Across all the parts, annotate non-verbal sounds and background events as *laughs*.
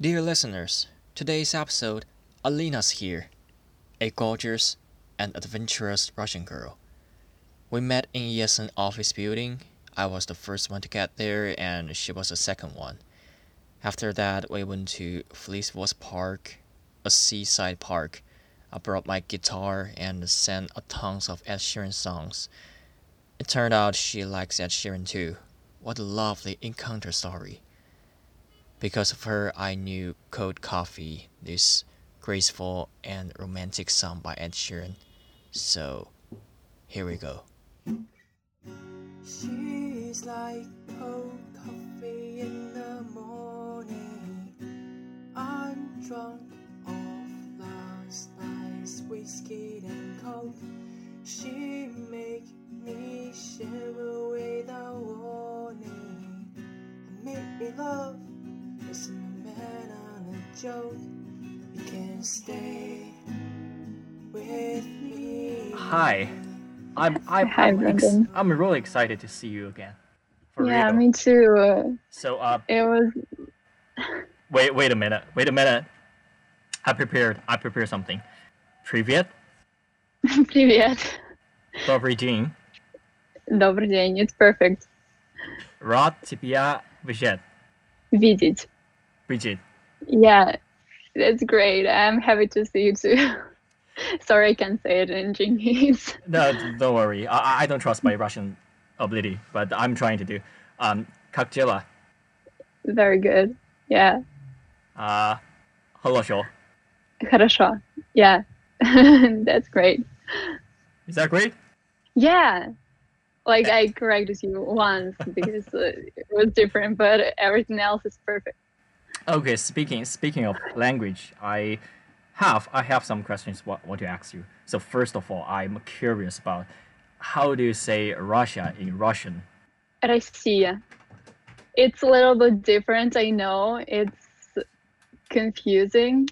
Dear listeners, today's episode, Alina's here, a gorgeous and adventurous Russian girl. We met in ESN office building. I was the first one to get there, and she was the second one. After that, we went to Fleecewood Park, a seaside park. I brought my guitar and sang a tons of Ed Sheeran songs. It turned out she likes Ed Sheeran too. What a lovely encounter story. Because of her, I knew Cold Coffee, this graceful and romantic song by Ed Sheeran. So, here we go. She's like cold coffee in the morning. I'm drunk off last night's whiskey and coke. She make me shiver without warning. Make me love is a man on a joke. You can stay with me. Hi. I'm I'm Hi, I'm, ex- Brendan. I'm really excited to see you again. For yeah, real. me too. So uh It was *laughs* wait wait a minute. Wait a minute. I prepared I prepared something. Привет. Привет. Добрый день. Добрый день. It's perfect. Рад тебя видеть. Видеть. Видеть. Yeah, that's great. I'm happy to see you too. *laughs* Sorry, I can't say it in Chinese. *laughs* No, don't worry. I I don't trust my Russian ability, but I'm trying to do. Um, как дела? Very good. Yeah. Uh, хорошо. Хорошо. Yeah. *laughs* that's great. Is that great? Yeah. Like I corrected you once because uh, it was different, but everything else is perfect. Okay, speaking speaking of language, I have I have some questions what want to ask you. So first of all, I'm curious about how do you say Russia in Russian? Россия. It's a little bit different, I know. It's confusing.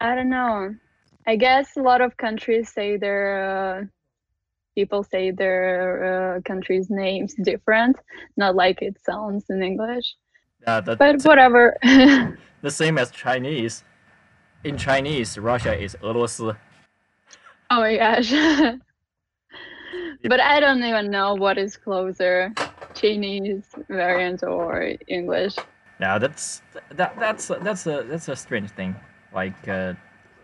I don't know. I guess a lot of countries say their uh, people say their uh, countries' names different, not like it sounds in English. Uh, the, But whatever. *laughs* the same as Chinese. In Chinese, Russia is 俄罗斯. oh my gosh. *laughs* but I don't even know what is closer, Chinese variant or English. Now that's that that's that's a that's a strange thing. Like uh,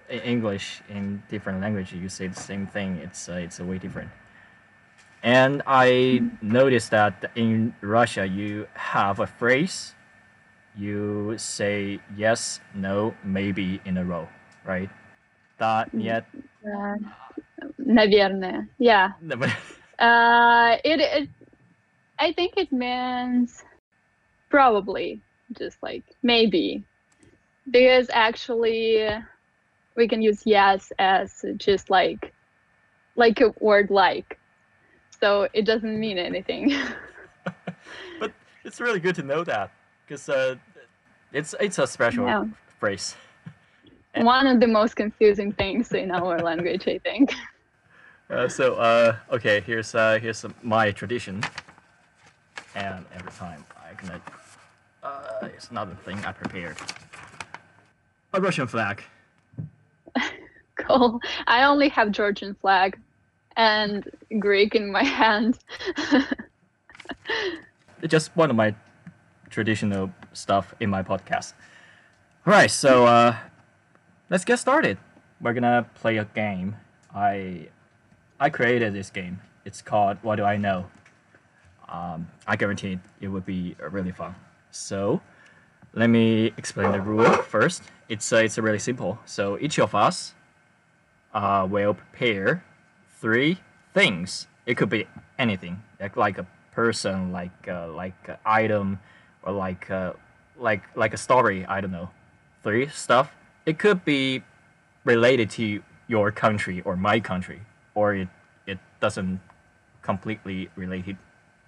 in English in different language, you say the same thing. It's uh, it's way different. And I noticed that in Russia, you have a phrase. You say yes, no, maybe in a row, right? Да, нет. Uh, наверное. Yeah. *laughs* Uh, it, it, I think it means probably, just like maybe, because actually we can use yes as just like, like a word like, so it doesn't mean anything. *laughs* *laughs* but it's really good to know that because uh, it's it's a special Yeah. phrase. *laughs* One of the most confusing things in our language, I think. *laughs* Uh, so uh, okay, here's uh, here's my tradition, and every time I gonna uh, it's another thing I prepared. A Russian flag. *laughs* Cool. I only have Georgian flag and Greek in my hand. It's just one of my traditional stuff in my podcast. All right, so uh, let's get started. We're gonna play a game. I I created this game. It's called What Do I Know? Um, I guarantee it would be really fun. So let me explain the rule first. It's uh, it's really simple. So each of us uh, will prepare three things. It could be anything, like like a person, like uh, like an item, or like uh, like like a story. I don't know. Three stuff. It could be related to your country or my country, or it it doesn't completely related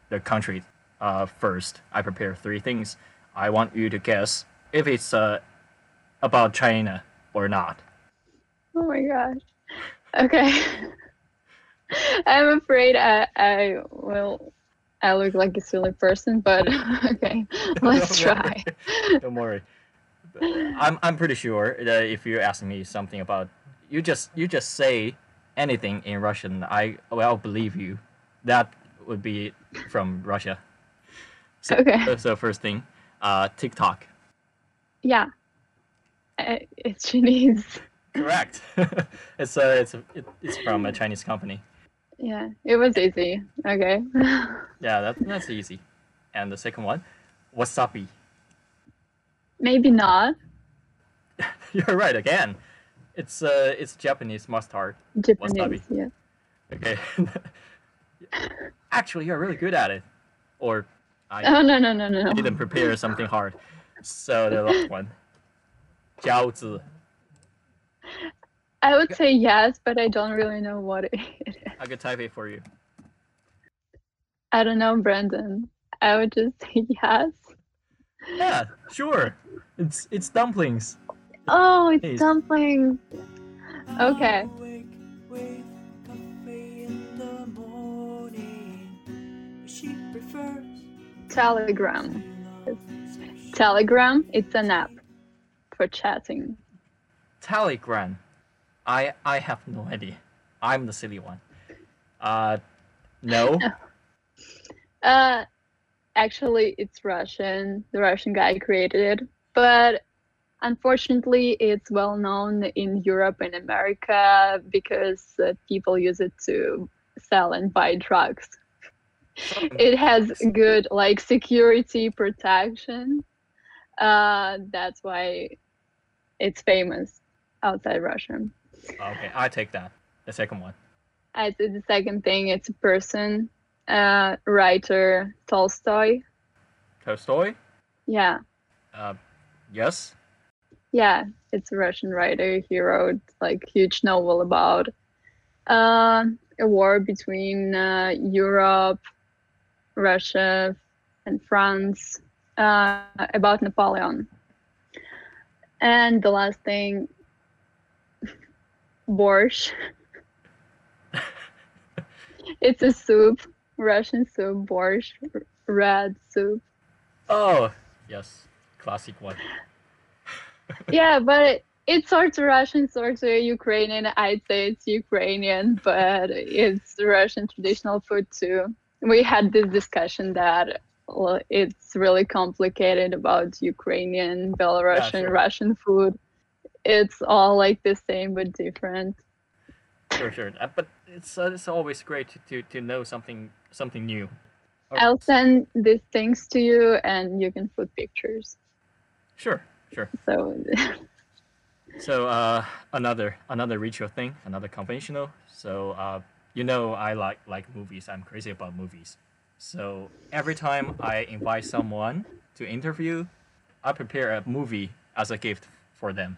the country. Uh, first, I prepare three things. I want you to guess if it's uh, about China or not. Oh my gosh. Okay. *laughs* I'm afraid I, I will I look like a silly person, but *laughs* okay. *laughs* Let's Don't try. worry. *laughs* Don't worry. I'm I'm pretty sure that if you ask me something about you just you just say anything in Russian, I well believe you. That would be from Russia. So, Okay. So first thing, uh, TikTok. Yeah. Uh, It's Chinese. Correct. it's uh it's it, it's from a Chinese company. Yeah, it was easy. Okay. *laughs* Yeah, that, that's easy. And the second one, wasabi. Maybe not. *laughs* You're right again. It's uh it's Japanese mustard. Japanese. Yeah. Okay. *laughs* Actually, you're really good at it. Or I Oh no no no no. didn't prepare something hard. So the last one. 饺子. I would say yes, but I don't really know what it is. I could type it for you. I don't know, Brandon. I would just *laughs* say yes. Yeah, sure. It's it's dumplings. Oh, it's Please. dumplings. Okay. Awake with coffee in the morning. She prefers Telegram. Telegram. It's an app for chatting. Telegram. I I have no idea. I'm the silly one. Uh no. *laughs* Uh, actually, it's Russian. The Russian guy created it, but unfortunately, it's well known in Europe and America because uh, people use it to sell and buy drugs. It has good like security protection. Uh, that's why it's famous outside Russia. Okay, I take that. The second one. I the second thing. It's a person, uh, writer Tolstoy. Tolstoy? Yeah. Uh yes. Yeah, it's a Russian writer. He wrote like huge novel about uh, a war between uh, Europe, Russia, and France uh, about Napoleon. And the last thing, borscht. *laughs* it's a soup, Russian soup, borscht, red soup. Oh yes. Classic one. *laughs* yeah, but it's sort of Russian, sort of Ukrainian. I'd say it's Ukrainian, but it's Russian traditional food too. We had this discussion that it's really complicated about Ukrainian, Belarusian, sure. Russian food. It's all like the same but different. Sure, sure. Uh, but it's uh, it's always great to, to, to know something something new. Oh, I'll send these things to you and you can put pictures. Sure, sure. So *laughs* So uh, another another ritual thing, another conventional. So uh, you know I like like movies. I'm crazy about movies. So every time I invite someone to interview, I prepare a movie as a gift for them.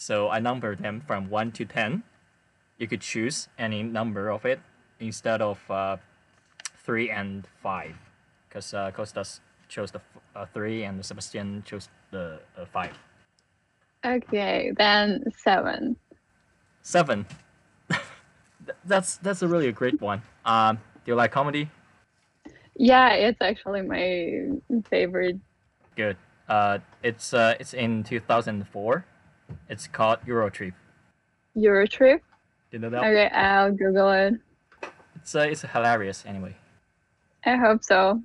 So I number them from one to ten. You could choose any number of it instead of uh, three and five, because uh, Costas chose the f- uh, three and Sebastian chose the uh, five. okay, then seven. Seven. *laughs* That's that's a really a great one. Um, do you like comedy? Yeah, it's actually my favorite Good. Uh, it's uh, it's in two thousand four. It's called Eurotrip. Euro trip. Do you know that? Okay, I'll Google it. It's uh, it's hilarious anyway. I hope so.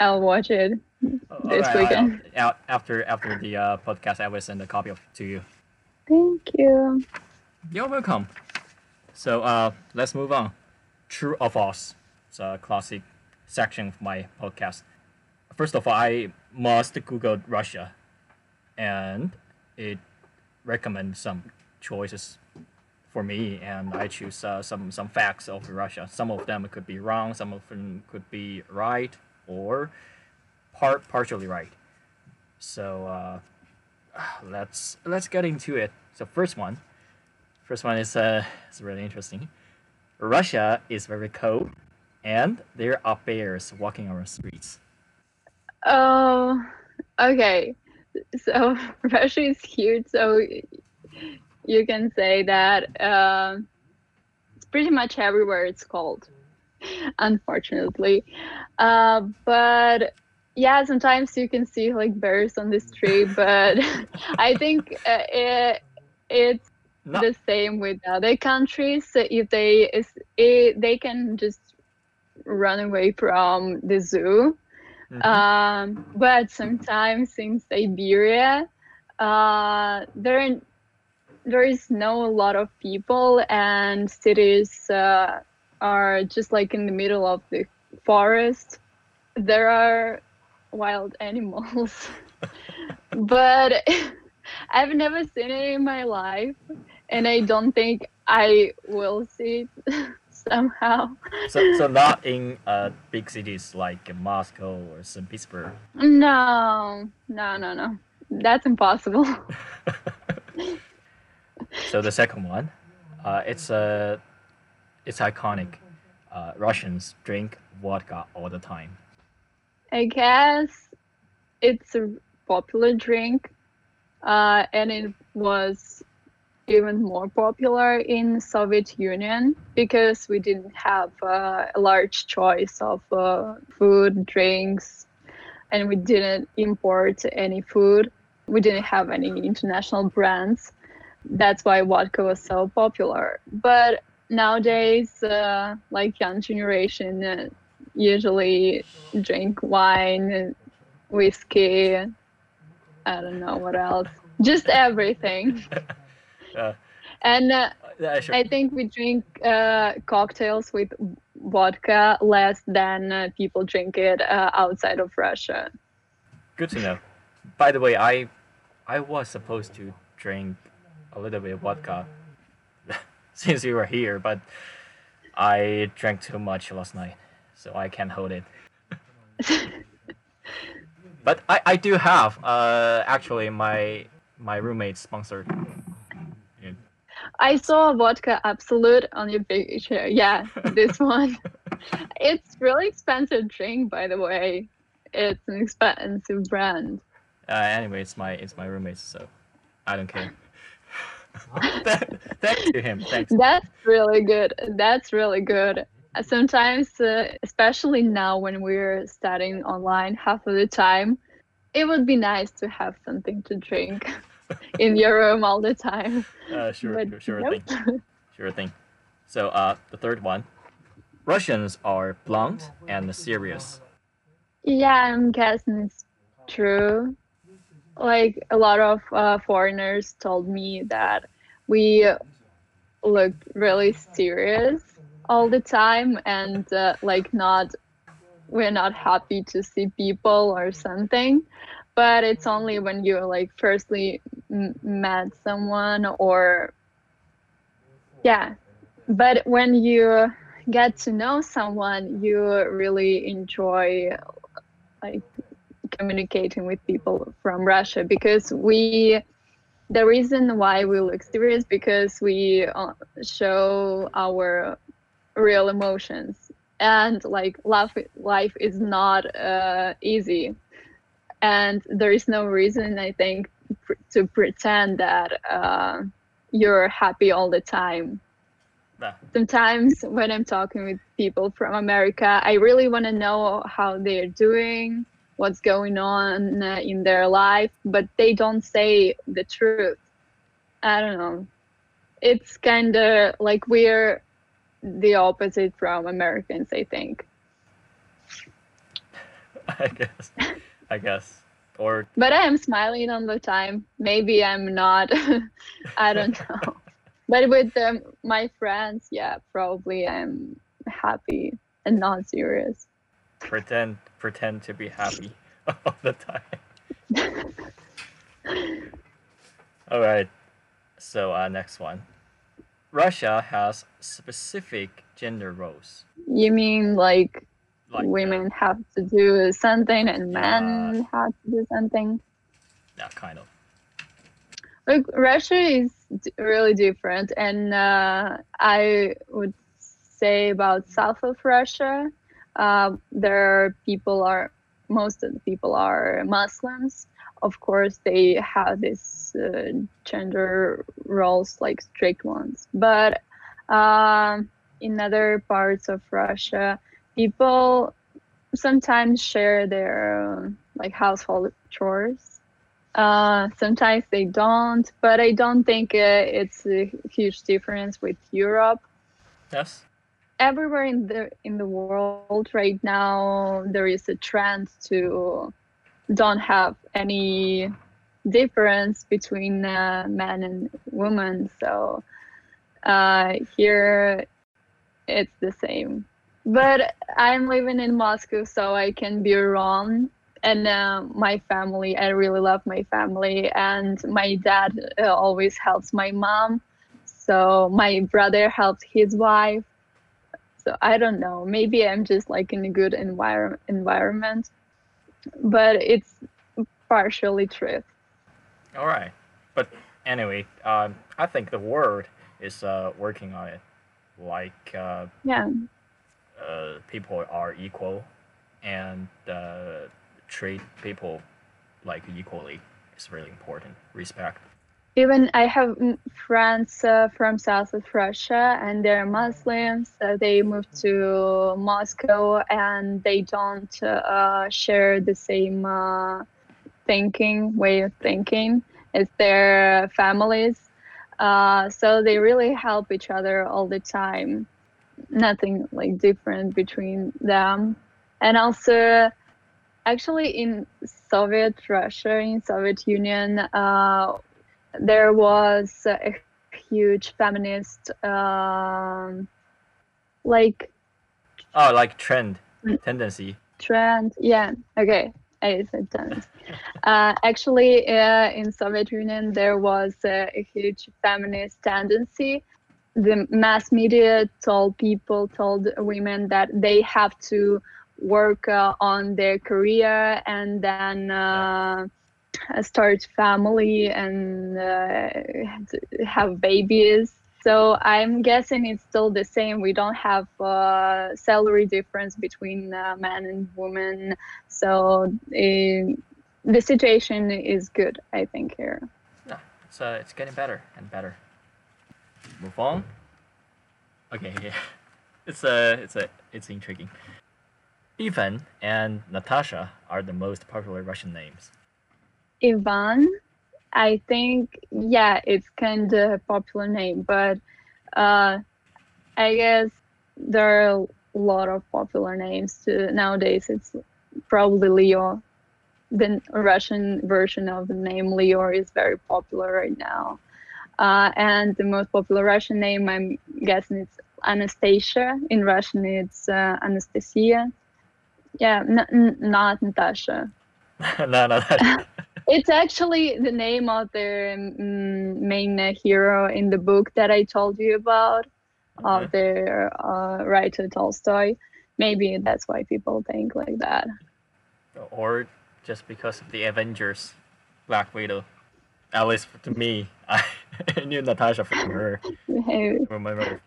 I'll watch it. Uh, This alright, weekend. I'll- out after after the uh, podcast, I will send a copy of to you. Thank you. You're welcome. So uh, let's move on. True or false? It's a classic section of my podcast. First of all, I must Google Russia, and it recommends some choices for me, and I choose uh, some some facts of Russia. Some of them could be wrong, some of them could be right, or part partially right. So uh, let's let's get into it. So first one, first one is uh, it's really interesting. Russia is very cold, and there are bears walking on the streets. Oh, okay. *laughs* So Russia is huge, so you can say that uh, it's pretty much everywhere it's cold, *laughs* unfortunately. Uh, but yeah, sometimes you can see like bears on the street, *laughs* but I think uh, it, it's No. the same with other countries. So If they is they can just run away from the zoo, Mhm. um, but sometimes in Siberia, uh, there there is no a lot of people, and cities uh, are just like in the middle of the forest. There are wild *laughs* animals, *laughs* but *laughs* I've never seen it in my life, and I don't think I will see it somehow. so, so not in uh, big cities like Moscow or St. Petersburg. No, no, no, no. That's impossible. *laughs* So the second one, uh, it's a, it's iconic. Uh, Russians drink vodka all the time. I guess it's a popular drink, uh, and it was even more popular in Soviet Union because we didn't have uh, a large choice of uh, food, drinks, and we didn't import any food. We didn't have any international brands. That's why vodka was so popular. But nowadays, uh, like young generation, uh, usually drink wine, whiskey. I don't know what else. Just everything. *laughs* Uh, And uh, yeah, sure. I think we drink uh, cocktails with vodka less than uh, people drink it uh, outside of Russia. Good to know. By the way, I I was supposed to drink a little bit of vodka *laughs* since you were here, but I drank too much last night, so I can't hold it. *laughs* but I, I do have uh actually my my roommate sponsored. Yeah. I saw vodka Absolut on your picture. Yeah, this *laughs* one. It's really expensive drink, by the way. It's an expensive brand. Uh, anyway, it's my it's my roommate, so I don't care. *laughs* Thanks to him. Thanks. That's really good. That's really good. Sometimes, uh, especially now when we're studying online half of the time, it would be nice to have something to drink *laughs* *laughs* in your room all the time. Uh, sure, But sure nope. thing. Sure thing. So, uh, the third one. Russians are blunt and serious. Yeah, I'm guessing it's true. Like a lot of uh, foreigners told me that we look really serious all the time and uh, like not we're not happy to see people or something but it's only when you like firstly m- met someone or yeah. But when you get to know someone you really enjoy like communicating with people from Russia because we the reason why we look serious because we uh, show our real emotions. And like life life is not uh, easy and there is no reason I think pr- to pretend that uh, you're happy all the time sometimes when I'm talking with people from America, I really want to know how they're doing, what's going on uh, in their life, but they don't say the truth. I don't know. It's kind of like we're the opposite from Americans, I think. *laughs* I guess. I guess. Or But I am smiling all the time. Maybe I'm not. *laughs* I don't know. But with um, my friends, yeah, probably I'm happy and not serious. pretend pretend to be happy *laughs* all the time. *laughs* all right. So uh, next one. Russia has specific gender roles. You mean like, Like uh, women have to do something and men have to do something? yeah, kind of. Like Russia is d- really different, and uh, I would say about south of Russia, uh, there people are most of the people are Muslims. Of course, they have these uh, gender roles like strict ones, but um, in other parts of Russia, people sometimes share their like household chores. Uh, sometimes they don't, but I don't think uh, it's a huge difference with Europe. Yes. Everywhere in the in the world right now, there is a trend to don't have any difference between uh, men and women. So uh, here, it's the same. But I'm living in Moscow, so I can be wrong. And uh, my family, I really love my family, and my dad uh, always helps my mom. So my brother helps his wife. So I don't know. Maybe I'm just like in a good envir- environment, but it's partially truth. All right, but anyway, um, I think the world is uh, working on it. Like uh, Yeah. Uh, people are equal and uh, treat people like equally is really important. Respect. Even I have friends uh, from south of Russia, and they're Muslims. So they moved to Moscow, and they don't uh, share the same uh, thinking way of thinking as their families. Uh, so they really help each other all the time. Nothing like different between them, and also actually in Soviet Russia, in Soviet Union, uh, there was a huge feminist um, like Oh, like trend, tendency. trend. Yeah, okay, I said trend. Uh, actually, uh, in Soviet Union, there was a huge feminist tendency. The mass media told people, told women that they have to work uh, on their career and then uh, start family and uh, have babies. So I'm guessing it's still the same. We don't have uh, salary difference between uh, men and women. So uh, the situation is good, I think here. No, it's uh, it's getting better and better. Move on. Okay, yeah, *laughs* it's a, it's a it's intriguing. Ivan and Natasha are the most popular Russian names. Ivan, I think, yeah, it's kind of a popular name, but uh, I guess there are a lot of popular names too. Nowadays, it's probably Leo. The Russian version of the name Leo is very popular right now. Uh, and the most popular Russian name, I'm guessing it's Anastasia. In Russian, it's uh, Anastasia. Yeah, n- n- not Natasha. *laughs* no, no, no. *laughs* It's actually the name of the um, main uh, hero in the book that I told you about, Okay. of the uh, writer Tolstoy. Maybe that's why people think like that. or just because of the Avengers, Black Widow. At least to me, I *laughs* knew Natasha from her. Hey, From my mother.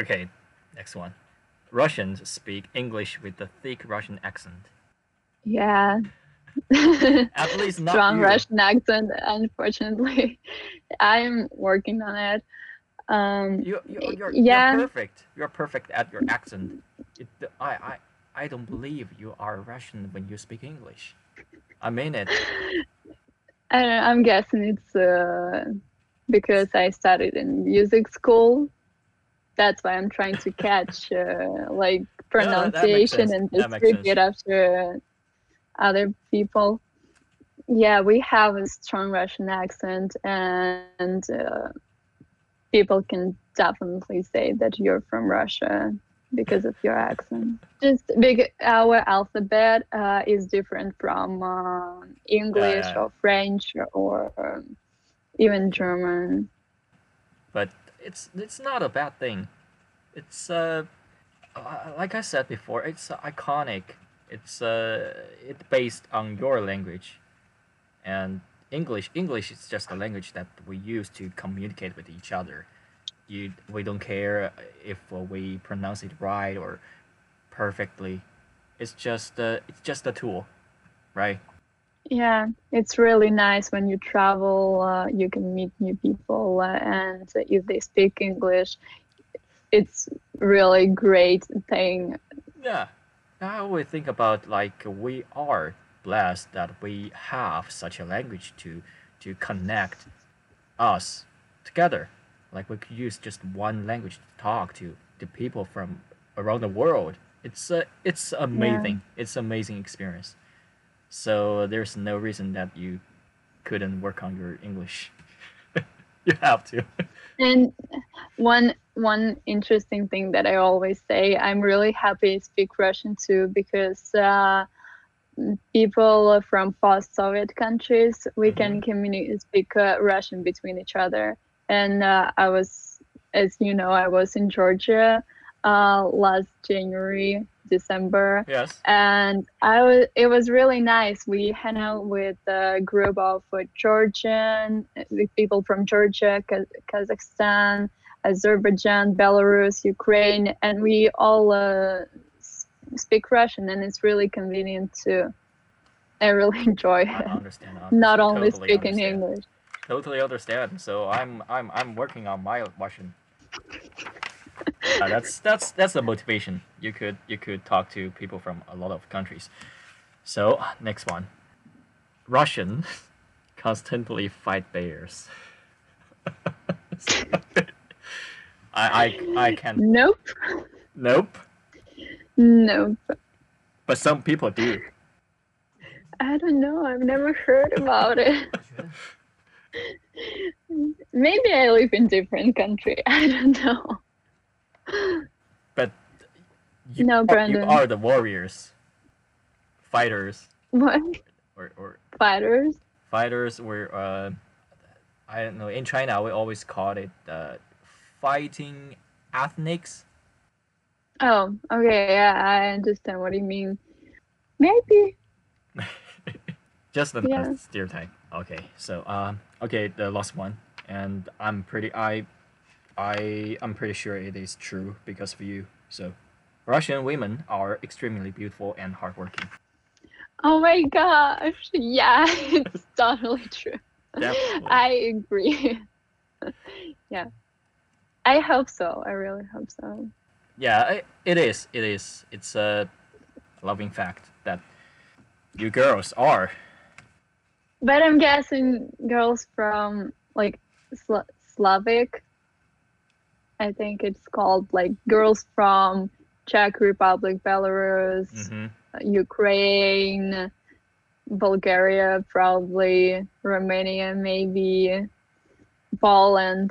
Okay, next one. Russians speak English with a thick Russian accent. yeah. *laughs* At least not Strong you. Russian accent, unfortunately. I'm working on it. Um, You, you, you're, Yeah. you're perfect. You're perfect at your accent. It, I, I, I don't believe you are Russian when you speak English. I mean it. *laughs* I don't know, I'm guessing it's uh, because I studied in music school. That's why I'm trying to catch uh, like *laughs* pronunciation sense. and distribute sense. after other people. Yeah, we have a strong Russian accent, and uh, people can definitely say that you're from Russia because of your accent. Just big, our alphabet uh, is different from uh, English or French or um, even German. but it's it's not a bad thing. It's uh, uh, like I said before, it's uh, iconic. It's uh, it's based on your language, and English. English is just a language that we use to communicate with each other. You, we don't care if we pronounce it right or perfectly. It's just uh, it's just a tool, right? Yeah, it's really nice when you travel. Uh, you can meet new people, uh, and if they speak English, it's really great thing. Yeah, I always think about like we are blessed that we have such a language to to connect us together. Like we could use just one language to talk to the people from around the world. It's uh, it's amazing. It's amazing experience. So there's no reason that you couldn't work on your English. *laughs* you have to. And one one interesting thing that I always say, I'm really happy to speak Russian too because uh, people from post-Soviet countries we can communicate speak uh, Russian between each other. And uh, I was, as you know, I was in Georgia uh, last January, December, Yes. and I was. It was really nice. We hung out with a group of uh, Georgian people from Georgia, Kazakhstan, Azerbaijan, Belarus, Ukraine, and we all uh, speak Russian, and it's really convenient too. I really *laughs* enjoy I it. *laughs* understand. I Not only totally speaking understand. English. Totally understand. So I'm I'm I'm working on my Russian. Uh, that's that's that's the motivation. You could you could talk to people from a lot of countries. So next one, Russian *laughs* constantly fight bears. *laughs* I I I can Nope, nope, nope. but some people do. I don't know. I've never heard about it. *laughs* Maybe I live in different country. I don't know. But you, No, are, you are the warriors, fighters, What or or fighters? fighters were uh, I don't know in China we always called it uh, fighting ethnics. Oh, okay. Yeah, I understand what you mean. Maybe. *laughs* Just the Yeah. stereotype. Okay, so um, okay, the last one, and I'm pretty I, I I'm pretty sure it is true because of you. So, Russian women are extremely beautiful and hardworking. Oh my gosh. Yeah, *laughs* it's totally true. Definitely. I agree. *laughs* yeah. I hope so. I really hope so. Yeah, it is. It is. It's a loving fact that you girls are. But I'm guessing girls from like Sla- Slavic. I think it's called like girls from Czech Republic, Belarus, hmm Ukraine, Bulgaria, probably Romania, maybe Poland.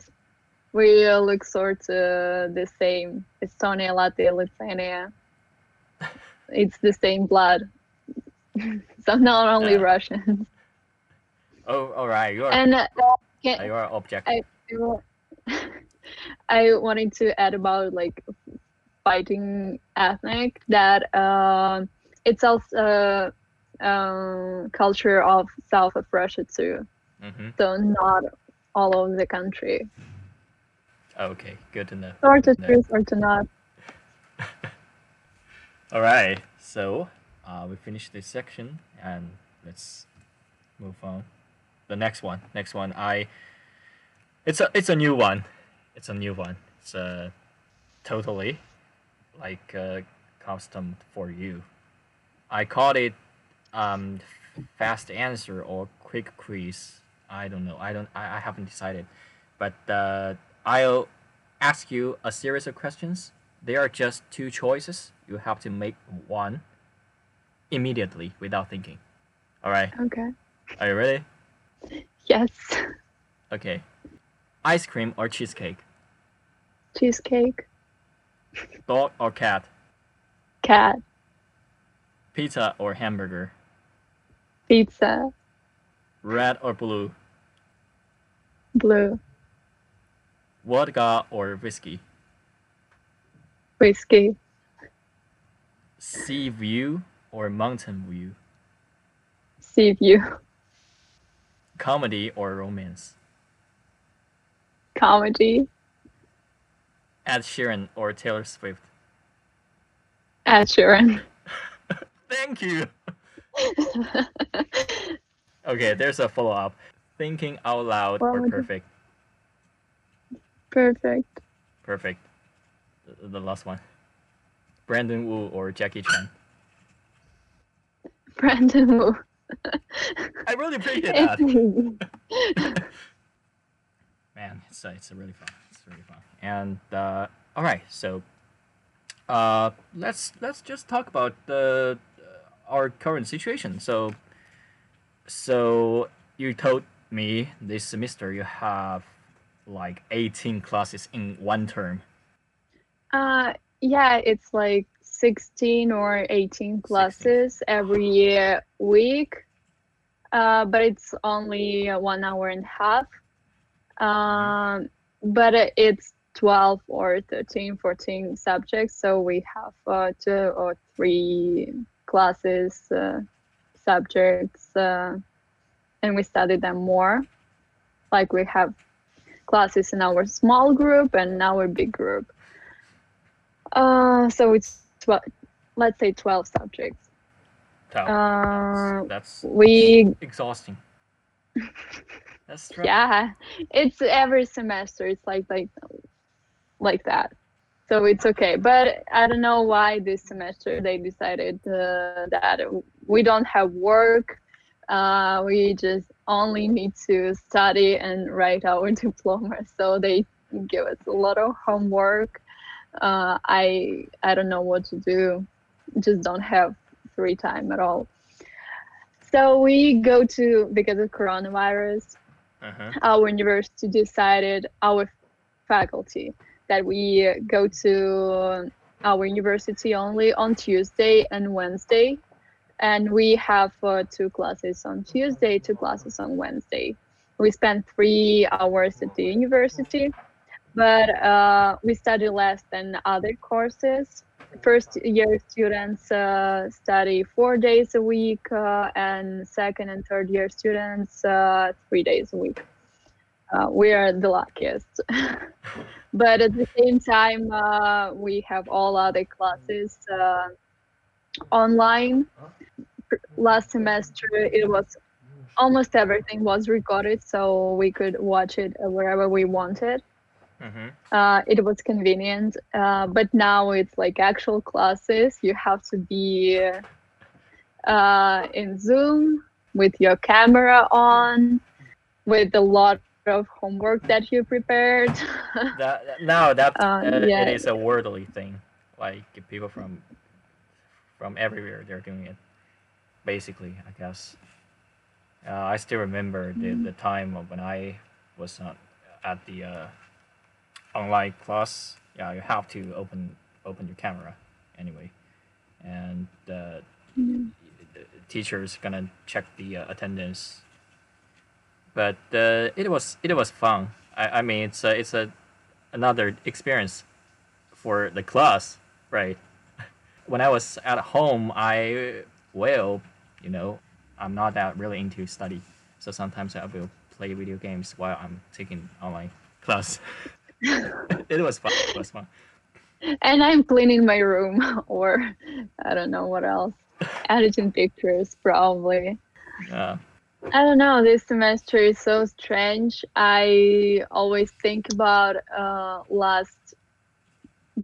We look sort of the same. Estonia, Latvia, Lithuania. *laughs* It's the same blood. *laughs* so not only Yeah. Russians. Oh, all right. You are. And uh, can, you are objective. I, I wanted to add about like fighting ethnic that um it's also um, culture of south of Russia too. hmm So not all over the country. Okay, good to know. Sort of No. true, sort of not. *laughs* All right, so uh, we finished this section, and let's move on. The next one, next one, I. It's a it's a new one, it's a new one. It's a totally, like uh, custom for you. I called it, um, fast answer or quick quiz. I don't know. I don't. I, I haven't decided, but uh, I'll ask you a series of questions. There are just two choices. You have to make one immediately without thinking. All right. Okay. Are you ready? Yes. Okay. Ice cream or cheesecake? Cheesecake. Dog or cat? Cat. Pizza or hamburger? Pizza. Red or blue? Blue. Vodka or whiskey? Whiskey. Sea view or mountain view? Sea view. *laughs* Comedy or romance? Comedy. Ed Sheeran or Taylor Swift? Ed Sheeran. *laughs* Thank you. *laughs* Okay, there's a follow up. Thinking out loud Well, or perfect? Perfect. Perfect. The, last one. Brandon Wu or Jackie Chan? *laughs* Brandon Wu. I really appreciate that. Man, it's uh, it's really fun. Really fun. And uh, all right, so uh, let's let's just talk about the uh, our current situation. So so you told me this semester you have like 18 classes in one term. Uh, yeah, it's like 16 or 18 classes every year, week, uh, but it's only one hour and a half. Um, but it's 12 or 13, 14 subjects, so we have uh, two or three classes, uh, subjects, uh, and we study them more. Like we have classes in our small group and our big group. Uh, so it's 12, let's say 12 subjects. Oh, Uh, that's, that's we exhausting. *laughs* That's right. yeah it's every semester it's like like like that. So it's okay but i don't know why this semester they decided uh, that we don't have work uh, we just only need to study and write our *laughs* diploma. So they give us a lot of homework. Uh, i i don't know what to do just don't have free time at all. So we go to because of coronavirus Uh-huh. our university decided our faculty that we go to our university only on Tuesday and Wednesday, and we have uh, two classes on Tuesday, two classes on Wednesday. We spend three hours at the university, but uh, we study less than other courses. First year students uh, study four days a week, uh, and second and third year students uh, three days a week. Uh, we are the luckiest. *laughs* but at the same time, uh, we have all other classes online. Last semester, it was almost everything was recorded, so we could watch it wherever we wanted Mm-hmm. uh, it was convenient uh, but now it's like actual classes you have to be uh, in zoom with your camera on with a lot of homework that you prepared *laughs* That that- no, that Uh, uh, yeah. it is a worldly thing. Like people from from everywhere they're doing it. Basically, I guess. Uh, I still remember the, the time of when I was uh, at the uh, online class. Yeah, you have to open open your camera anyway, and uh, Mm. the teacher's gonna check the uh, attendance. But uh, it was it was fun. I, I mean, it's a, it's a another experience for the class, right? *laughs* When I was at home, I well, you know, I'm not that really into study, so sometimes I will play video games while I'm taking online class. *laughs* *laughs* it was fun. It was fun. and i'm cleaning my room *laughs* or i don't know what else editing pictures probably Uh, I don't know. This semester is so strange. I always think about uh, last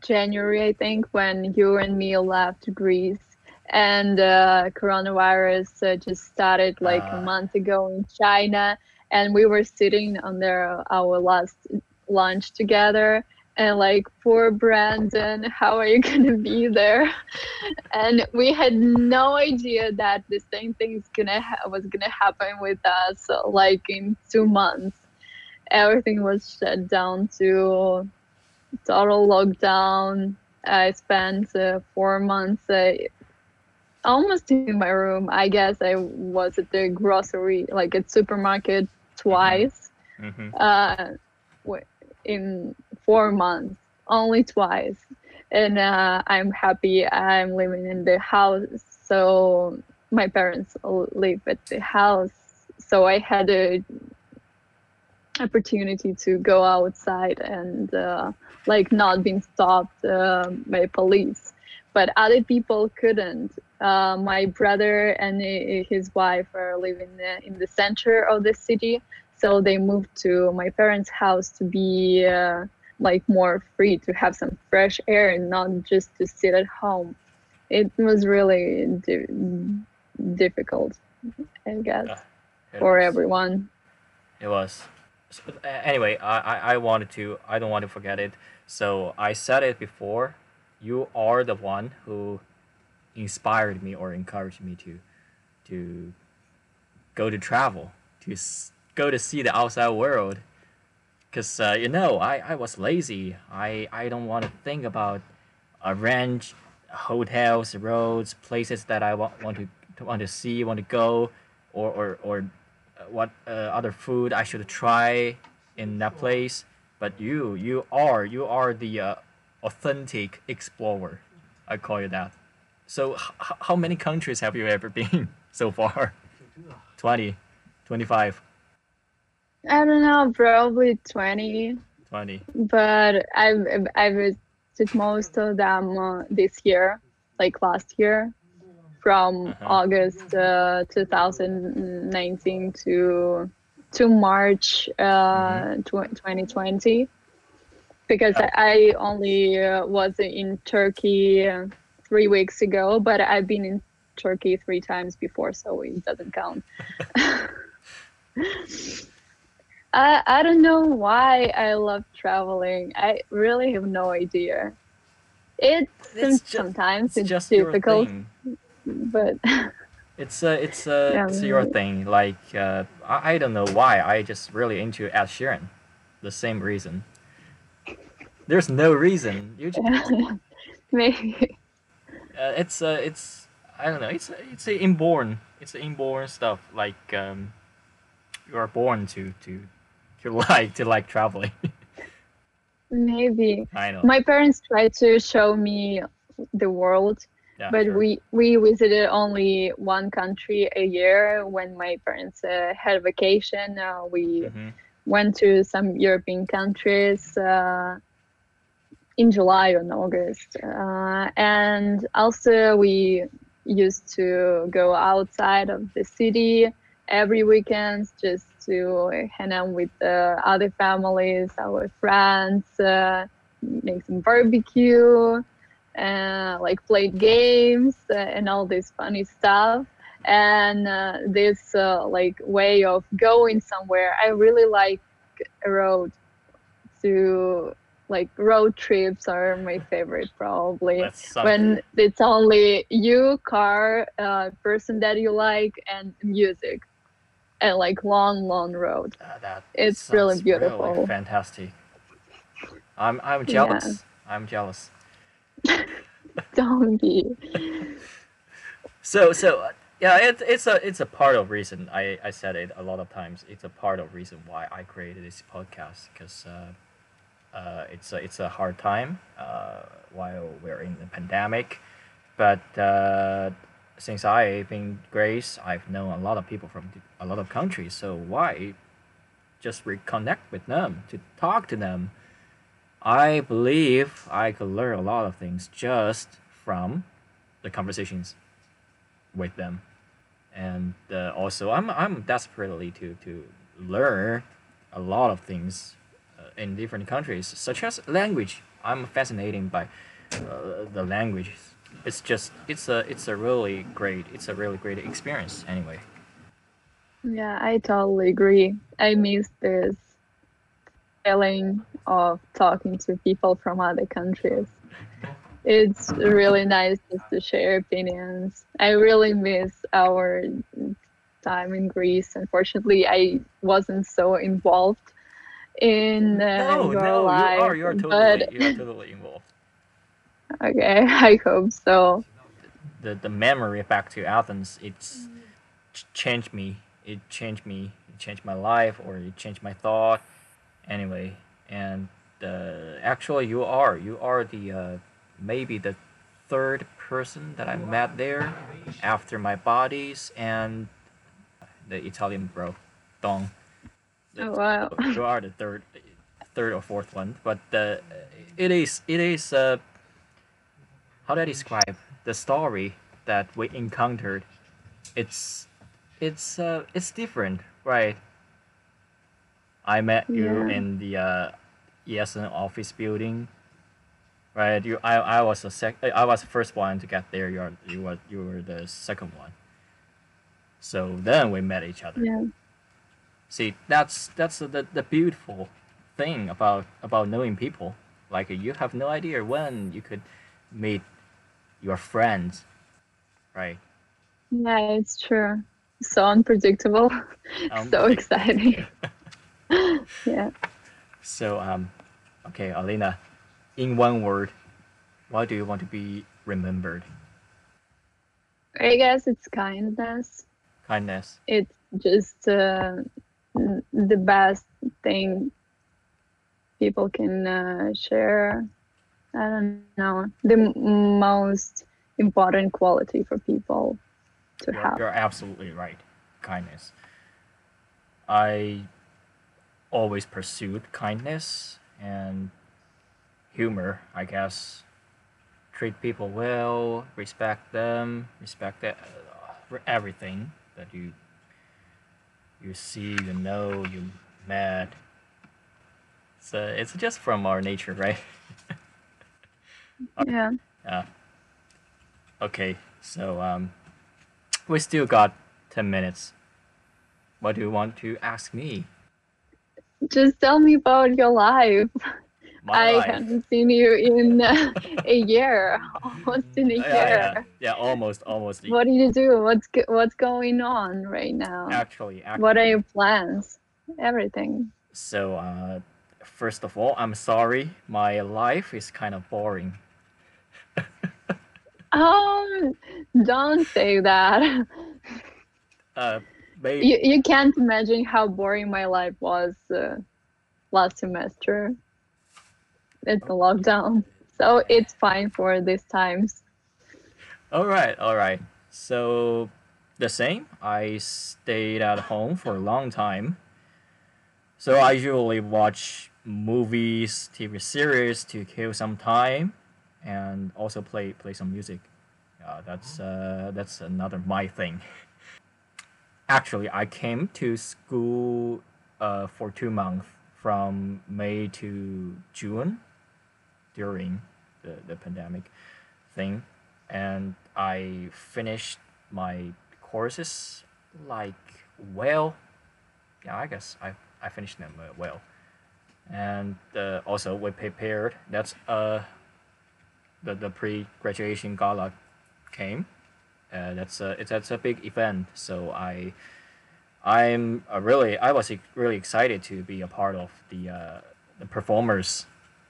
January, I think, when you and me left Greece, and uh, coronavirus uh, just started like a Ah. month ago in China, and we were sitting under our last lunch together. And like, poor Brandon, how are you gonna be there? and we had no idea that the same thing gonna ha- was gonna happen with us like in two months everything was shut down to total lockdown i spent uh, four months uh, almost in my room i guess i was at the grocery like at supermarket twice mhm. uh, in four months, only twice. And uh, I'm happy I'm living in the house. So my parents live at the house. So I had a opportunity to go outside and uh, like not being stopped uh, by police. But other people couldn't. Uh, my brother and uh, his wife are living uh, in the center of the city so they moved to my parents' house to be uh, like more free to have some fresh air and not just to sit at home it was really di- difficult, I guess, It for was- everyone. It was. S- but, uh, Anyway, I, I, wanted to. I don't want to forget it. So I said it before. You are the one who inspired me or encouraged me to, to go to travel, to go to see the outside world. Cause uh, you know, I, I was lazy. I, I don't want to think about a ranch, hotels, roads, places that I want, want to, to want to see, want to go, or or, or uh, what uh, other food I should try in that place. But you, you are, you are the uh, authentic explorer. I call you that. So, h- how many countries have you ever *laughs* been so far? 20, 25, I don't know, probably 20, 20. but I've I've visited most of them uh, this year, like last year, from Uh-huh. August uh, 2019 to to March uh, tw- 2020, because Yeah. I I only uh, was in Turkey uh, three weeks ago, but I've been in Turkey three times before, so it doesn't count. *laughs* *laughs* I I don't know why I love traveling. I really have no idea. It's, It's ju- sometimes It's just difficult, but It's uh, it's uh, *laughs* Yeah, it's your thing. Like uh, I, I don't know why. I just really into Ed Sheeran. The same reason. There's no reason. You just, *laughs* maybe uh, it's uh, it's I don't know. It's it's a inborn. It's inborn stuff. Like um, you are born to to to *laughs* like to like traveling. maybe I know. my parents tried to show me the world, yeah, but sure. we we visited only one country a year when my parents uh, had vacation. Uh, we Mhm. went to some European countries uh, in July or August. Uh, and also, we used to go outside of the city every weekend just to hang out with uh, other families, our friends, uh, make some barbecue, uh, like play games uh, and all this funny stuff. And uh, this uh, like way of going somewhere i really like a road to like road trips are my favorite probably. When it's only you car uh, person that you like and music and like long long road Uh, that It's really beautiful. fantastic. I'm I'm Yeah. jealous. I'm jealous. *laughs* don't be So so uh, yeah, it, it's a it's a part of reason. I, I said it a lot of times. It's a part of reason why I created this podcast because uh, uh, it's a it's a hard time uh, while we're in the pandemic, but uh, since I've been Greece, I've known a lot of people from a lot of countries. So why just reconnect with them to talk to them? I believe I could learn a lot of things just from the conversations with them and uh, also I'm, I'm desperately to, to learn a lot of things uh, in different countries such as language i'm fascinated by uh, the languages it's just it's a it's a really great it's a really great experience anyway Yeah, I totally agree. I miss this feeling of talking to people from other countries. *laughs* It's really nice just to share opinions. I really miss our time in Greece. Unfortunately, I wasn't so involved in uh, no your no life. you are you are totally but you are totally involved okay, *laughs* I hope so. the the memory back to Athens it's changed me. It changed me. It changed my life, or it changed my thought. Anyway, and uh, actually, you are you are the uh, maybe the third person that I met there after my bodies and the Italian bro, Dong. Oh, wow. You are the third, third or fourth one, but uh, it is it is uh, how do I describe the story that we encountered? It's it's uh it's different, right? I met you in the uh, ESN office building, right? You I, I was the sec I was the first one to get there. You are you were you were the second one, So then we met each other. Yeah. See, that's that's the, the beautiful thing about about knowing people. Like you have no idea when you could meet your friends, right? Yeah, it's true. So unpredictable. *laughs* so exciting. *laughs* yeah. So um, okay, Alina, in one word, why do you want to be remembered? I guess it's kindness. Kindness. It's just uh, the best thing people can uh, share. I don't know. The most important quality for people to You're, have. you're absolutely right. Kindness. I always pursued kindness and humor, I guess. Treat people well, respect them, respect uh, everything that you you see, you know, you met. So it's just from our nature, right? *laughs* Yeah. Yeah. Okay, so um, we still got ten minutes. What do you want to ask me? Just tell me about your life. My I life. haven't seen you in uh, *laughs* a year, almost in a Yeah, year. yeah, yeah, almost, almost. What do you do? What's what's going on right now? Actually, actually. What are your plans? Everything. So, uh, first of all, I'm sorry. My life is kind of boring. Um, *laughs* don't say that. Uh, maybe. you you can't imagine how boring my life was uh, last semester. It's a lockdown, so it's fine for these times. All right, all right. So, the same. I stayed at home for a long time. So I usually watch movies, TV series to kill some time, and also play play some music. Uh, that's uh, that's another my thing. Actually, I came to school uh, for two months from May to June during the, the pandemic thing and I finished my courses like well. Yeah, I guess I, I finished them uh, well, and uh, also we prepared. That's uh the the pre graduation gala came. Uh, that's a it's that's a big event. So I I'm really I was really excited to be a part of the uh, the performers,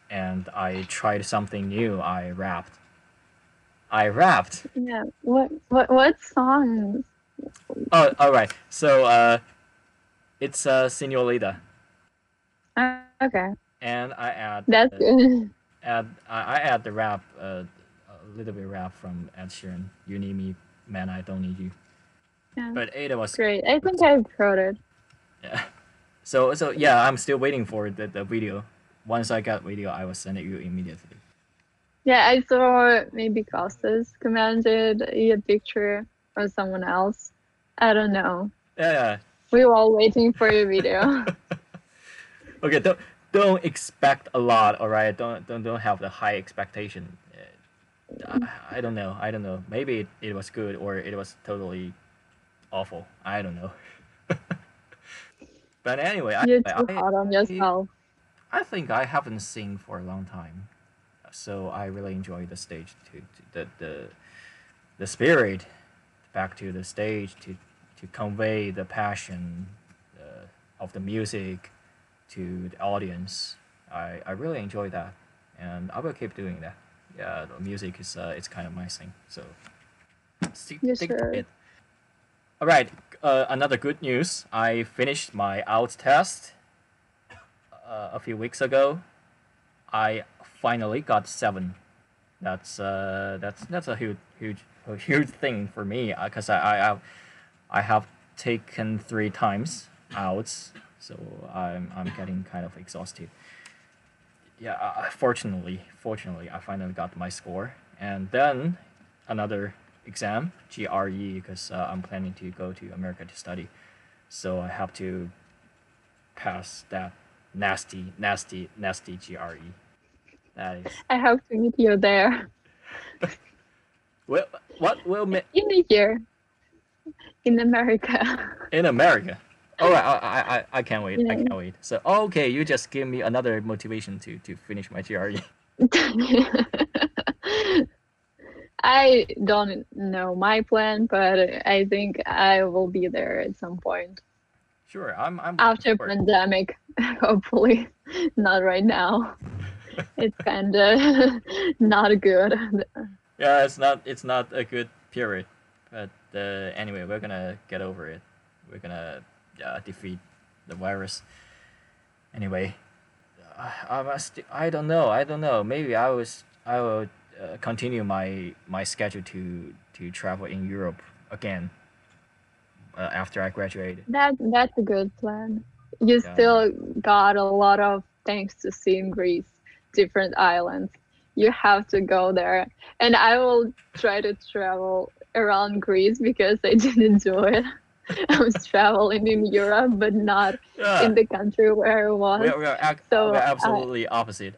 and I tried something new. I rapped. I rapped. Yeah. What what what songs? Oh, all right. So, uh, it's uh, Senorita, Uh, okay, and I add that's good. *laughs* add I, I add the rap, uh, a little bit rap from Ed Sheeran. You need me, man. I don't need you. Yeah. But Ada was Great. I think I've heard it. yeah. So so yeah, I'm still waiting for the, the video. Once I got video, I will send it you immediately. Yeah, I saw maybe Costas commented a picture from someone else. I don't know. Yeah. We were all waiting for your video. *laughs* Okay. Don't don't expect a lot. All right. Don't don't don't have the high expectation. I, I don't know. I don't know. Maybe it, it was good or it was totally awful. I don't know. *laughs* but anyway, I, You're too I, hard on yourself. I think I haven't seen for a long time, so I really enjoy the stage to, to the the the spirit back to the stage to to convey the passion uh, of the music to the audience. I, I really enjoy that, and I will keep doing that. Yeah, the music is uh, it's kind of my thing. So stick, You stick to it. All right. Uh, another good news. I finished my IELTS test uh, a few weeks ago. I finally got seven. That's uh, that's that's a huge huge a huge thing for me because I, I have I have taken three times IELTS, so I'm I'm getting kind of exhausted. Yeah, uh, fortunately, fortunately, I finally got my score, and then another exam, GRE, because uh, I'm planning to go to America to study, so I have to pass that nasty, nasty, nasty GRE. That is I hope to meet you there well, what will ma- in a year. in America. In America. All right, I, I, I- can't wait. I can't wait. So, okay, you just give me another motivation to, to finish my. GRE. *laughs* I don't know my plan, but I think I will be there at some point Sure, I'm. I'm after pandemic. *laughs* Hopefully, not right now. *laughs* It's kind of not good. Yeah, it's not. It's not a good period, but uh, anyway, we're gonna get over it. We're gonna uh, defeat the virus. Anyway, uh, I must. I don't know. I don't know. Maybe I was. I will uh, continue my my schedule to to travel in Europe again. Uh, after I graduate. That that's a good plan. You Yeah. still got a lot of things to see in Greece, different islands. You have to go there, and I will try to travel around Greece because I *laughs* didn't do it. I was traveling in Europe, but not Yeah. in the country where I was. we are, we are, ac- So, we're I- absolutely opposite.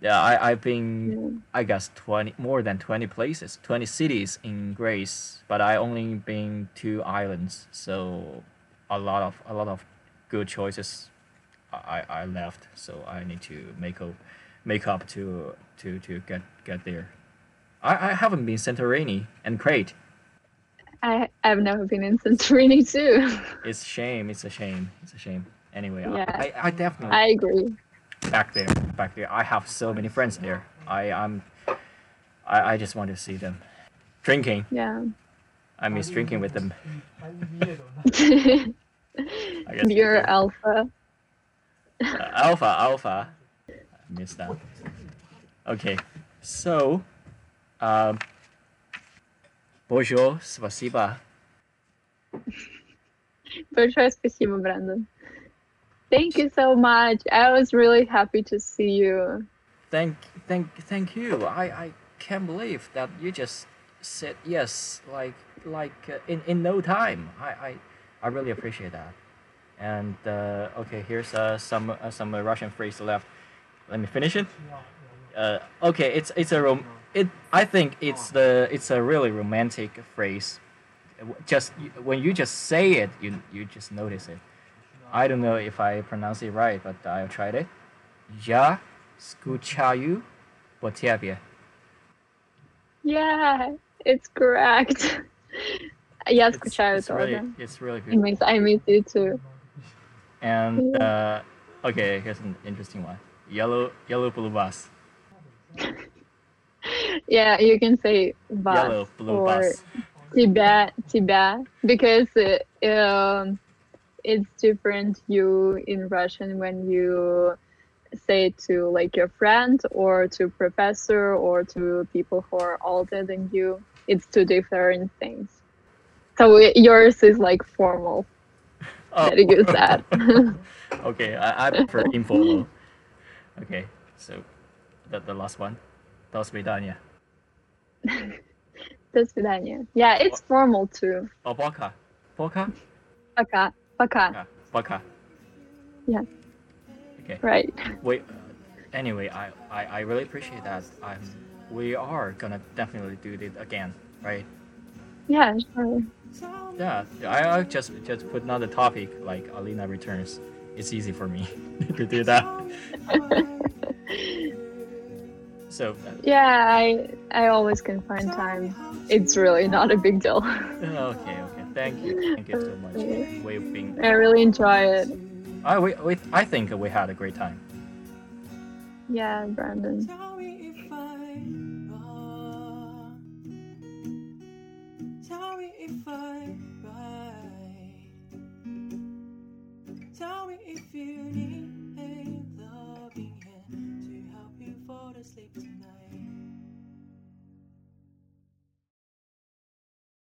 Yeah, I, I've been, Yeah. I guess, 20, more than 20 places, 20 cities in Greece, but I only been two islands, so a lot of, a lot of good choices I, I left, so I need to make up, make up to, to, to get, get there. I, I haven't been Santorini and Crete. I I've never been in Santorini too. *laughs* It's shame, it's a shame, it's a shame. Anyway, Yeah. I, I, I definitely I agree. back there back there i have so many friends there i i'm i, I just want to see them drinking Yeah. i miss drinking with them You're you alpha. Uh, alpha alpha i miss that okay so um bonjour спасибо Большое спасибо, Brandon. Thank you so much. I was really happy to see you. thank thank thank you i i can't believe that you just said yes like like uh, in in no time i i i really appreciate that and uh, okay here's uh, some uh, some uh, russian phrase left let me finish it uh, okay it's it's a rom- it I think it's the it's a really romantic phrase. Just when you just say it, you you just notice it. I don't know if I pronounce it right, but I tried it. Ja skuchayu botiabie. Yeah, it's correct. *laughs* yeah, it's, it's really. It's really good. It means I miss you too. And uh, okay, here's an interesting one. Yellow yellow blue bus. *laughs* *laughs* Yeah, you can say вас Yellow, blue or bus. тебя, тебя, because it, um, it's different you in Russian when you say it to like your friend or to professor or to people who are older than you. It's two different things. So it- yours is like formal. Oh. That you *laughs* said. okay, I, I prefer informal. *laughs* Okay, so the, the last one. До свидания. До свидания. Yeah, it's formal too. Oh, пока. Пока? Пока. Пока. Yeah, пока. Yeah. Okay. Right. Wait. Anyway, I, I, I really appreciate that. I'm, we are gonna definitely do it again, right? Yeah, sure. Yeah, I, I just just put another topic like Alina returns. It's easy for me *laughs* to do that. *laughs* so Yeah, I I always can find time. It's really not a big deal. *laughs* okay, okay. Thank you, thank you so much. We've been. I really enjoy it. I we, we I think we had a great time. Yeah, Brandon. Tell me if I'm wrong.